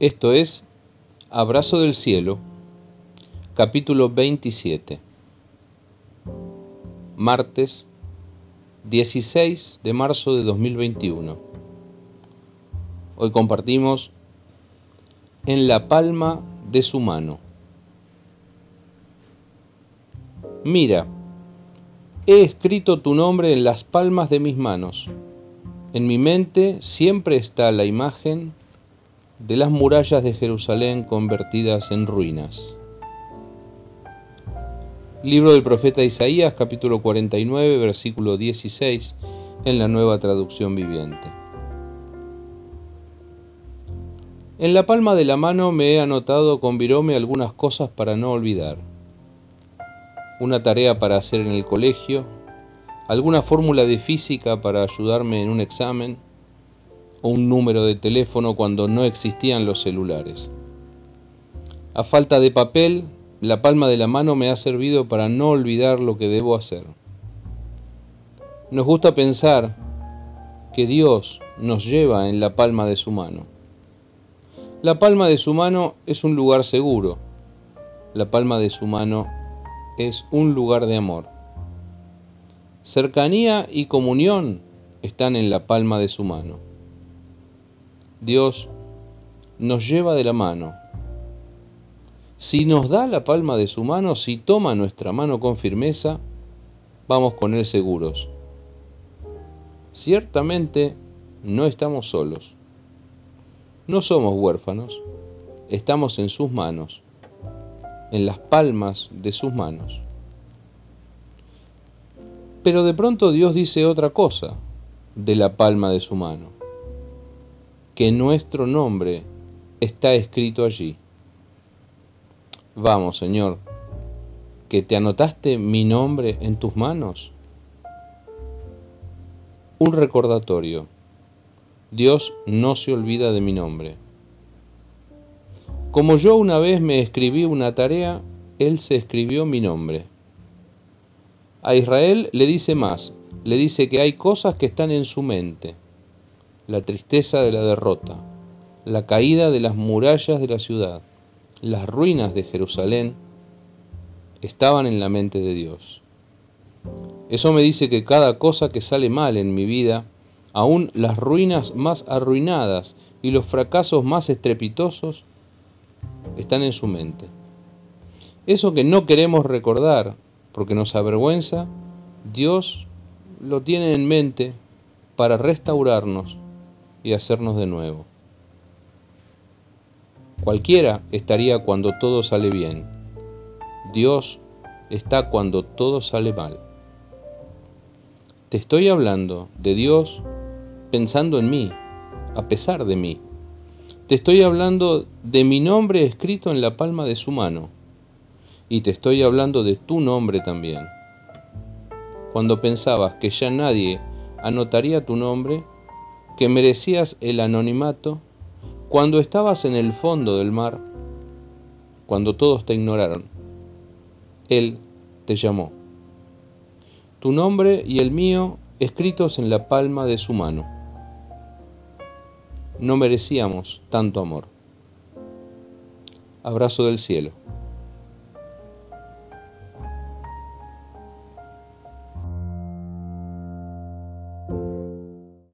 Esto es Abrazo del Cielo, capítulo 27, martes 16 de marzo de 2021. Hoy compartimos en la palma de su mano. Mira, he escrito tu nombre en las palmas de mis manos. En mi mente siempre está la imagen de las murallas de Jerusalén convertidas en ruinas. Libro del profeta Isaías, capítulo 49, versículo 16, en la nueva traducción viviente. En la palma de la mano me he anotado con virome algunas cosas para no olvidar. Una tarea para hacer en el colegio, alguna fórmula de física para ayudarme en un examen, o un número de teléfono cuando no existían los celulares. A falta de papel, la palma de la mano me ha servido para no olvidar lo que debo hacer. Nos gusta pensar que Dios nos lleva en la palma de su mano. La palma de su mano es un lugar seguro. La palma de su mano es un lugar de amor. Cercanía y comunión están en la palma de su mano. Dios nos lleva de la mano. Si nos da la palma de su mano, si toma nuestra mano con firmeza, vamos con Él seguros. Ciertamente no estamos solos. No somos huérfanos. Estamos en sus manos, en las palmas de sus manos. Pero de pronto Dios dice otra cosa de la palma de su mano que nuestro nombre está escrito allí. Vamos, Señor, que te anotaste mi nombre en tus manos. Un recordatorio. Dios no se olvida de mi nombre. Como yo una vez me escribí una tarea, Él se escribió mi nombre. A Israel le dice más, le dice que hay cosas que están en su mente la tristeza de la derrota, la caída de las murallas de la ciudad, las ruinas de Jerusalén, estaban en la mente de Dios. Eso me dice que cada cosa que sale mal en mi vida, aún las ruinas más arruinadas y los fracasos más estrepitosos, están en su mente. Eso que no queremos recordar porque nos avergüenza, Dios lo tiene en mente para restaurarnos y hacernos de nuevo. Cualquiera estaría cuando todo sale bien. Dios está cuando todo sale mal. Te estoy hablando de Dios pensando en mí, a pesar de mí. Te estoy hablando de mi nombre escrito en la palma de su mano. Y te estoy hablando de tu nombre también. Cuando pensabas que ya nadie anotaría tu nombre, que merecías el anonimato cuando estabas en el fondo del mar, cuando todos te ignoraron. Él te llamó. Tu nombre y el mío escritos en la palma de su mano. No merecíamos tanto amor. Abrazo del cielo.